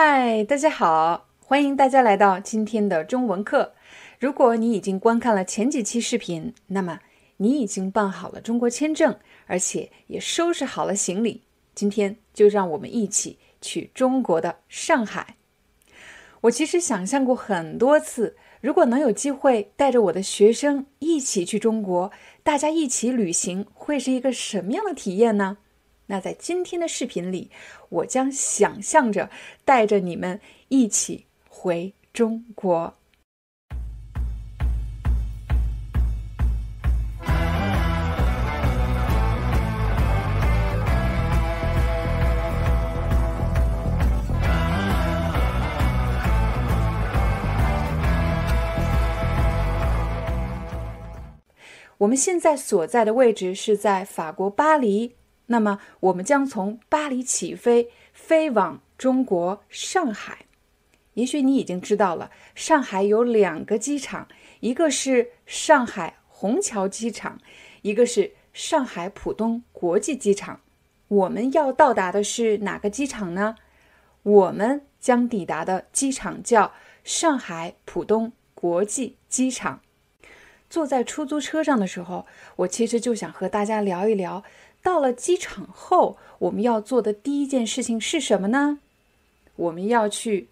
嗨，大家好，欢迎大家来到今天的中文课。如果你已经观看了前几期视频，那么你已经办好了中国签证，而且也收拾好了行李。今天就让我们一起去中国的上海。我其实想象过很多次，如果能有机会带着我的学生一起去中国，大家一起旅行，会是一个什么样的体验呢？那在今天的视频里，我将想象着带着你们一起回中国。我们现在所在的位置是在法国巴黎。那么，我们将从巴黎起飞，飞往中国上海。也许你已经知道了，上海有两个机场，一个是上海虹桥机场，一个是上海浦东国际机场。我们要到达的是哪个机场呢？我们将抵达的机场叫上海浦东国际机场。坐在出租车上的时候，我其实就想和大家聊一聊。到了机场后，我们要做的第一件事情是什么呢？我们要去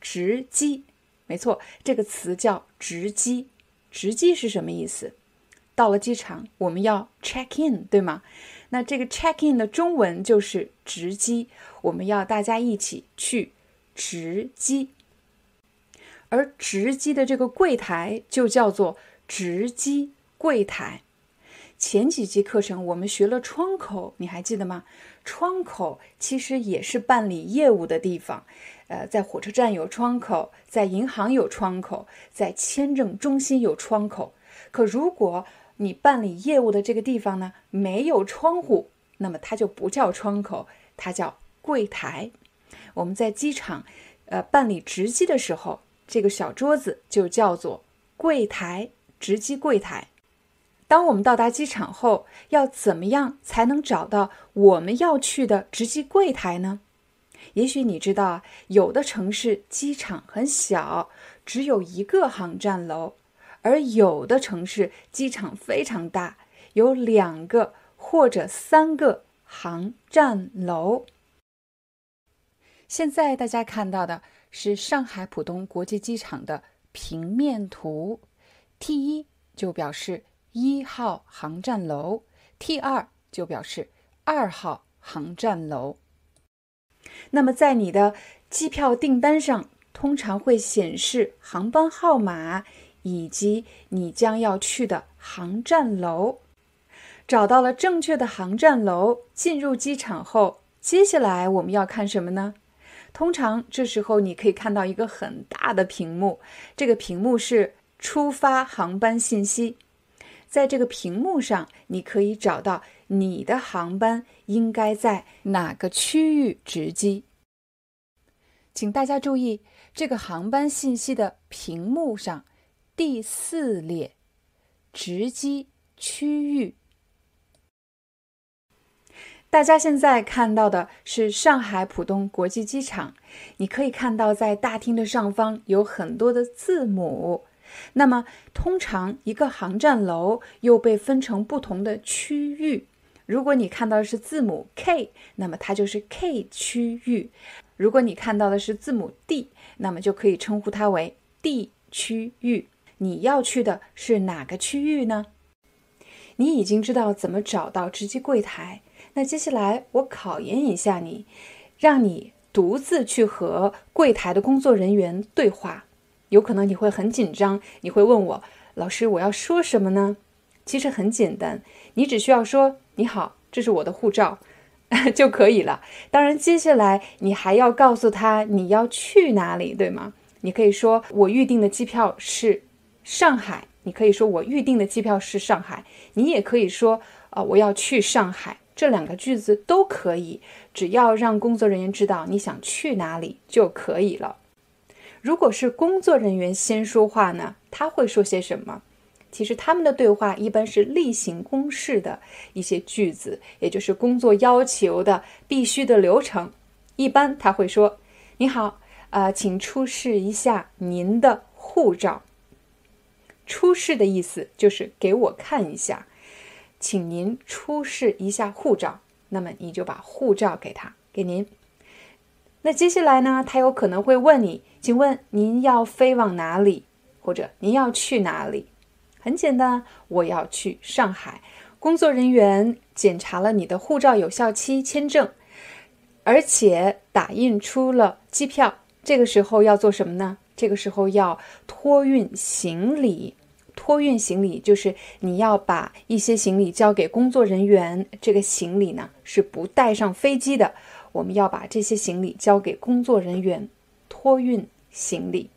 值机。没错，这个词叫值机。值机是什么意思？到了机场，我们要 check in，对吗？那这个 check in 的中文就是值机。我们要大家一起去值机，而值机的这个柜台就叫做值机柜台。前几节课程我们学了窗口，你还记得吗？窗口其实也是办理业务的地方，呃，在火车站有窗口，在银行有窗口，在签证中心有窗口。可如果你办理业务的这个地方呢，没有窗户，那么它就不叫窗口，它叫柜台。我们在机场，呃，办理值机的时候，这个小桌子就叫做柜台，值机柜台。当我们到达机场后，要怎么样才能找到我们要去的值机柜台呢？也许你知道，有的城市机场很小，只有一个航站楼；而有的城市机场非常大，有两个或者三个航站楼。现在大家看到的是上海浦东国际机场的平面图，T 一就表示。一号航站楼，T 二就表示二号航站楼。那么，在你的机票订单上，通常会显示航班号码以及你将要去的航站楼。找到了正确的航站楼，进入机场后，接下来我们要看什么呢？通常这时候你可以看到一个很大的屏幕，这个屏幕是出发航班信息。在这个屏幕上，你可以找到你的航班应该在哪个区域值机。请大家注意，这个航班信息的屏幕上第四列值机区域。大家现在看到的是上海浦东国际机场，你可以看到在大厅的上方有很多的字母。那么，通常一个航站楼又被分成不同的区域。如果你看到的是字母 K，那么它就是 K 区域；如果你看到的是字母 D，那么就可以称呼它为 D 区域。你要去的是哪个区域呢？你已经知道怎么找到值机柜台。那接下来我考验一下你，让你独自去和柜台的工作人员对话。有可能你会很紧张，你会问我，老师，我要说什么呢？其实很简单，你只需要说你好，这是我的护照 就可以了。当然，接下来你还要告诉他你要去哪里，对吗？你可以说我预定的机票是上海，你可以说我预定的机票是上海，你也可以说啊我要去上海，这两个句子都可以，只要让工作人员知道你想去哪里就可以了。如果是工作人员先说话呢，他会说些什么？其实他们的对话一般是例行公事的一些句子，也就是工作要求的必须的流程。一般他会说：“你好，呃，请出示一下您的护照。”出示的意思就是给我看一下，请您出示一下护照。那么你就把护照给他，给您。那接下来呢？他有可能会问你，请问您要飞往哪里，或者您要去哪里？很简单，我要去上海。工作人员检查了你的护照有效期、签证，而且打印出了机票。这个时候要做什么呢？这个时候要托运行李。托运行李就是你要把一些行李交给工作人员，这个行李呢是不带上飞机的。我们要把这些行李交给工作人员托运行李。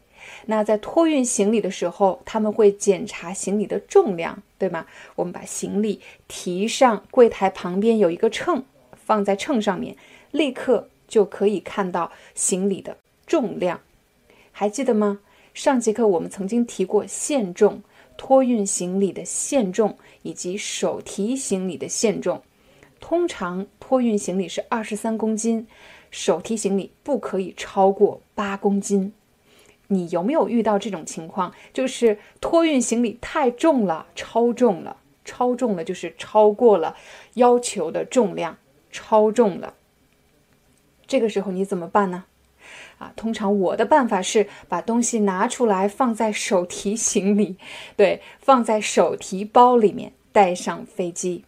那在托运行李的时候，他们会检查行李的重量，对吗？我们把行李提上柜台旁边有一个秤，放在秤上面，立刻就可以看到行李的重量。还记得吗？上节课我们曾经提过限重，托运行李的限重以及手提行李的限重。通常托运行李是二十三公斤，手提行李不可以超过八公斤。你有没有遇到这种情况？就是托运行李太重了，超重了，超重了，就是超过了要求的重量，超重了。这个时候你怎么办呢？啊，通常我的办法是把东西拿出来放在手提行李，对，放在手提包里面带上飞机。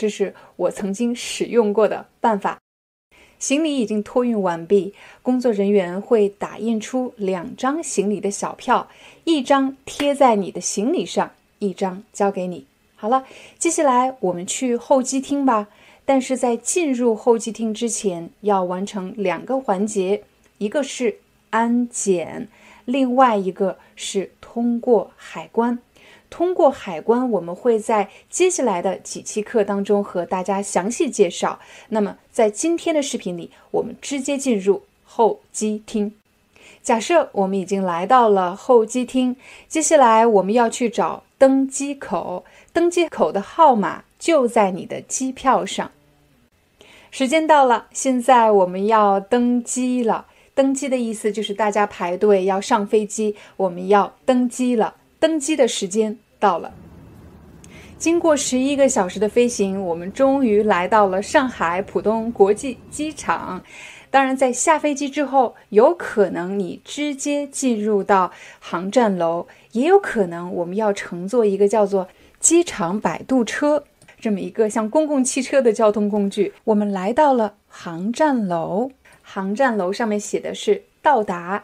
这是我曾经使用过的办法。行李已经托运完毕，工作人员会打印出两张行李的小票，一张贴在你的行李上，一张交给你。好了，接下来我们去候机厅吧。但是在进入候机厅之前，要完成两个环节，一个是安检，另外一个是通过海关。通过海关，我们会在接下来的几期课当中和大家详细介绍。那么，在今天的视频里，我们直接进入候机厅。假设我们已经来到了候机厅，接下来我们要去找登机口，登机口的号码就在你的机票上。时间到了，现在我们要登机了。登机的意思就是大家排队要上飞机，我们要登机了。登机的时间到了。经过十一个小时的飞行，我们终于来到了上海浦东国际机场。当然，在下飞机之后，有可能你直接进入到航站楼，也有可能我们要乘坐一个叫做机场摆渡车这么一个像公共汽车的交通工具。我们来到了航站楼，航站楼上面写的是到达。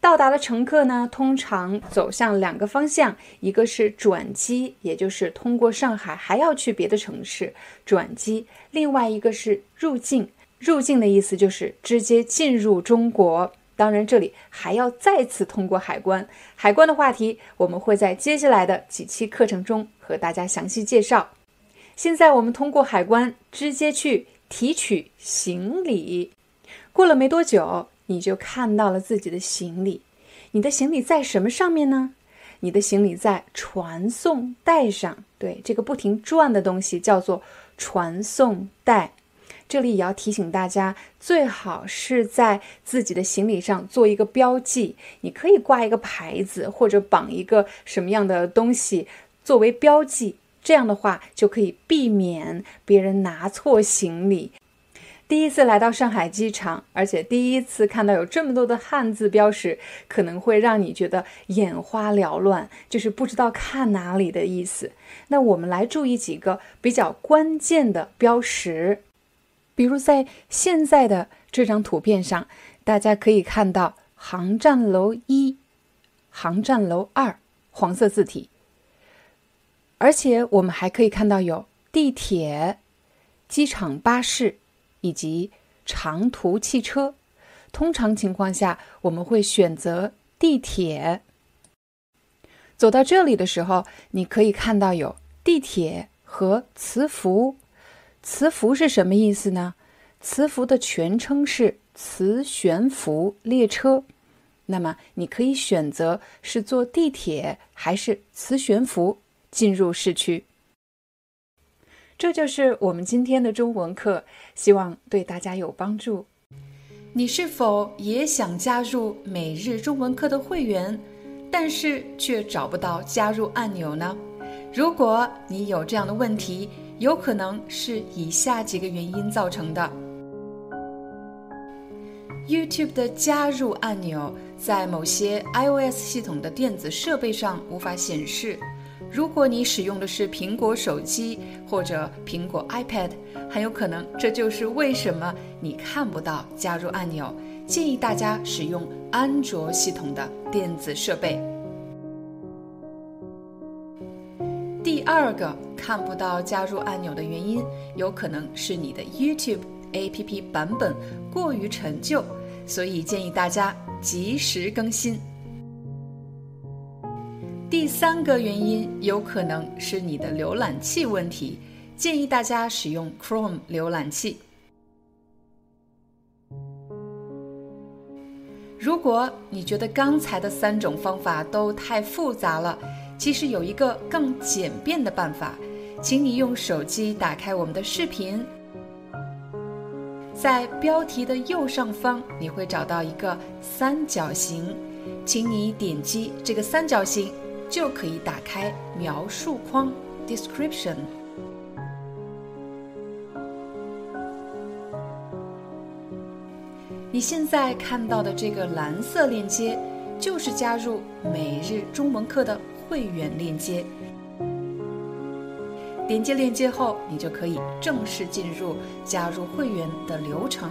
到达的乘客呢，通常走向两个方向，一个是转机，也就是通过上海还要去别的城市转机；另外一个是入境。入境的意思就是直接进入中国。当然，这里还要再次通过海关。海关的话题，我们会在接下来的几期课程中和大家详细介绍。现在我们通过海关，直接去提取行李。过了没多久。你就看到了自己的行李，你的行李在什么上面呢？你的行李在传送带上。对，这个不停转的东西叫做传送带。这里也要提醒大家，最好是在自己的行李上做一个标记。你可以挂一个牌子，或者绑一个什么样的东西作为标记。这样的话，就可以避免别人拿错行李。第一次来到上海机场，而且第一次看到有这么多的汉字标识，可能会让你觉得眼花缭乱，就是不知道看哪里的意思。那我们来注意几个比较关键的标识，比如在现在的这张图片上，大家可以看到航站楼一、航站楼二，黄色字体。而且我们还可以看到有地铁、机场巴士以及长途汽车。通常情况下，我们会选择地铁。走到这里的时候，你可以看到有地铁和磁浮。磁浮是什么意思呢？磁浮的全称是磁悬浮列车。那么你可以选择是坐地铁还是磁悬浮进入市区。这就是我们今天的中文课，希望对大家有帮助。你是否也想加入每日中文课的会员，但是却找不到加入按钮呢？如果你有这样的问题，有可能是以下几个原因造成的：YouTube 的加入按钮在某些 iOS 系统的电子设备上无法显示。如果你使用的是苹果手机或者苹果 iPad，很有可能这就是为什么你看不到加入按钮。建议大家使用安卓系统的电子设备。第二个看不到加入按钮的原因，有可能是你的 YouTube APP 版本过于陈旧，所以建议大家及时更新。第三个原因有可能是你的浏览器问题，建议大家使用 Chrome 浏览器。如果你觉得刚才的三种方法都太复杂了，其实有一个更简便的办法，请你用手机打开我们的视频，在标题的右上方你会找到一个三角形，请你点击这个三角形，就可以打开描述框 （description）。你现在看到的这个蓝色链接，就是加入每日中文课的会员链接。点击链接后，你就可以正式进入加入会员的流程。